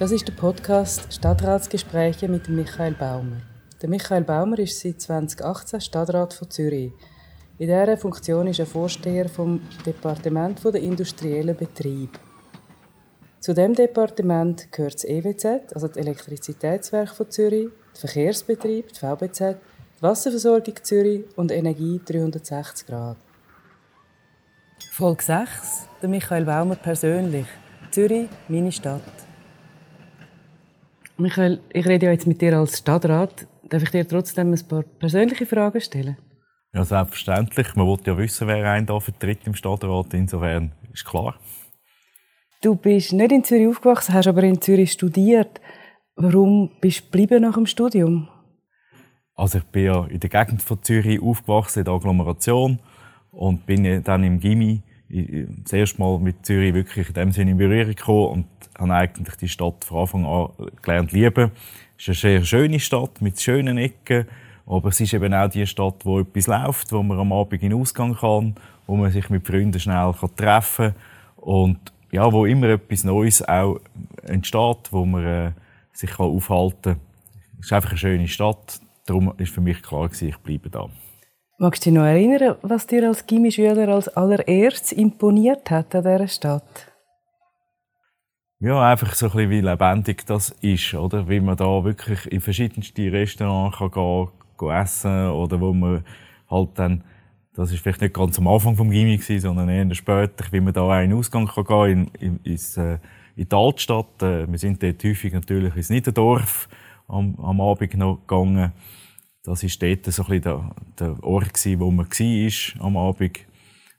Das ist der Podcast Stadtratsgespräche mit Michael Baumer. Der Michael Baumer ist seit 2018 Stadtrat von Zürich. In dieser Funktion ist er Vorsteher vom Departement der industriellen Betrieb. Zu dem Departement gehört das EWZ, also das Elektrizitätswerk von Zürich, der Verkehrsbetrieb, die VBZ, die Wasserversorgung Zürich und Energie 360 Grad. Folge 6. Der Michael Baumer persönlich. Zürich, meine Stadt. Michael, ich rede ja jetzt mit dir als Stadtrat. Darf ich dir trotzdem ein paar persönliche Fragen stellen? Ja, selbstverständlich. Man will ja wissen, wer einen da vertritt im Stadtrat. Insofern ist klar. Du bist nicht in Zürich aufgewachsen, hast aber in Zürich studiert. Warum bist du geblieben nach dem Studium? Also ich bin ja in der Gegend von Zürich aufgewachsen, in der Agglomeration und bin dann im Gimmi das erste Mal mit Zürich wirklich in dem Sinne in Berührung gekommen und habe eigentlich die Stadt von Anfang an gelernt lieben. Es ist eine sehr schöne Stadt mit schönen Ecken, aber es ist eben auch die Stadt, wo etwas läuft, wo man am Abend in den Ausgang kann, wo man sich mit Freunden schnell treffen kann und ja, wo immer etwas Neues auch entsteht, wo man äh, sich kann aufhalten kann. Es ist einfach eine schöne Stadt, darum ist für mich klar ich bleibe da. Magst du dich noch erinnern, was dir als Gimmischüler als allererstes imponiert hat an dieser Stadt? Ja, einfach so ein bisschen, wie lebendig das ist, oder? Wie man da wirklich in verschiedenste Restaurants kann gehen, gehen essen oder wo man halt dann, das ist vielleicht nicht ganz am Anfang vom Gimmi sondern eher später, wie man da den Ausgang kann gehen in, in, ins, äh, in die Altstadt. Äh, wir sind dort häufig natürlich ins Niederdorf am, am Abend noch gegangen das war dort so ein bisschen der, der Ort, gewesen, wo man war am Abend.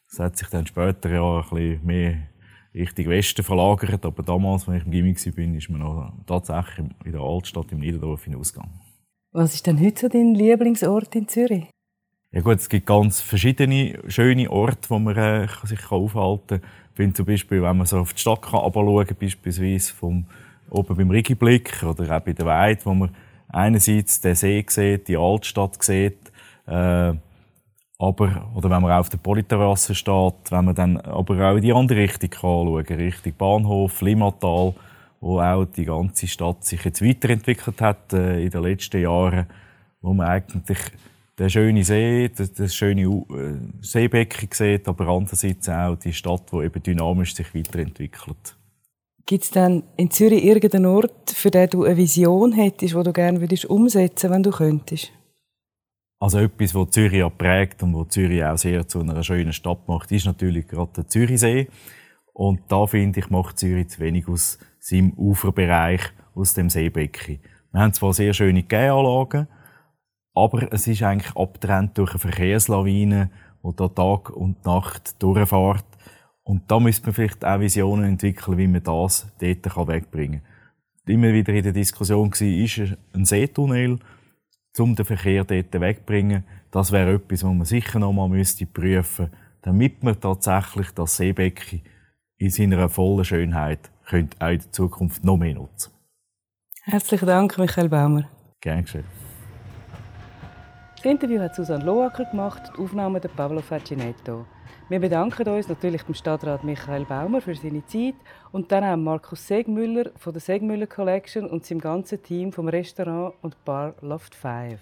Das hat sich dann später ja ein bisschen mehr Richtung Westen verlagert. Aber damals, als ich im Gimmick war, ist man noch tatsächlich in der Altstadt im Niederdorf hinausgegangen. Was ist denn heute so dein Lieblingsort in Zürich? Ja gut, es gibt ganz verschiedene schöne Orte, wo man äh, sich aufhalten kann. Ich finde zum Beispiel, wenn man so auf die Stadt kann, schauen kann, beispielsweise vom, oben beim Rigiblick oder auch bei der Weide, wo man einerseits den See sieht, die Altstadt sieht, äh, aber, oder wenn man auf der Polyterrasse steht, wenn man dann aber auch in die andere Richtung kann schauen, Richtung Bahnhof, Limmatal, wo auch die ganze Stadt sich jetzt weiterentwickelt hat äh, in den letzten Jahren, wo man eigentlich den schönen See, das, das schöne äh, Seebecken sieht, aber andererseits auch die Stadt, die eben dynamisch sich weiterentwickelt. Gibt es denn in Zürich irgendeinen Ort, für den du eine Vision hättest, die du gerne würdest umsetzen wenn du könntest? Also etwas, was Zürich ja prägt und was Zürich auch sehr zu einer schönen Stadt macht, ist natürlich gerade der Zürichsee. Und da finde ich, macht Zürich zu wenig aus seinem Uferbereich, aus dem Seebecken. Wir haben zwar sehr schöne Gäanlagen, aber es ist eigentlich abgetrennt durch eine Verkehrslawine, die da Tag und Nacht durchfährt. Und da müsste man vielleicht auch Visionen entwickeln, wie man das dort wegbringen kann. Immer wieder in der Diskussion war, ist ein Seetunnel, um den Verkehr dort wegzubringen. Das wäre etwas, was man sicher noch mal müsste prüfen müsste, damit man tatsächlich das Seebecken in seiner vollen Schönheit könnte auch in der Zukunft noch mehr nutzen Herzlichen Dank, Michael Baumer. Gerne geschehen. Das Interview hat Susanne Loacker gemacht, die Aufnahme der Pablo Facinetto. Wir bedanken uns natürlich dem Stadtrat Michael Baumer für seine Zeit und dann auch Markus Segmüller von der Segmüller Collection und seinem ganzen Team vom Restaurant und Bar Loft 5.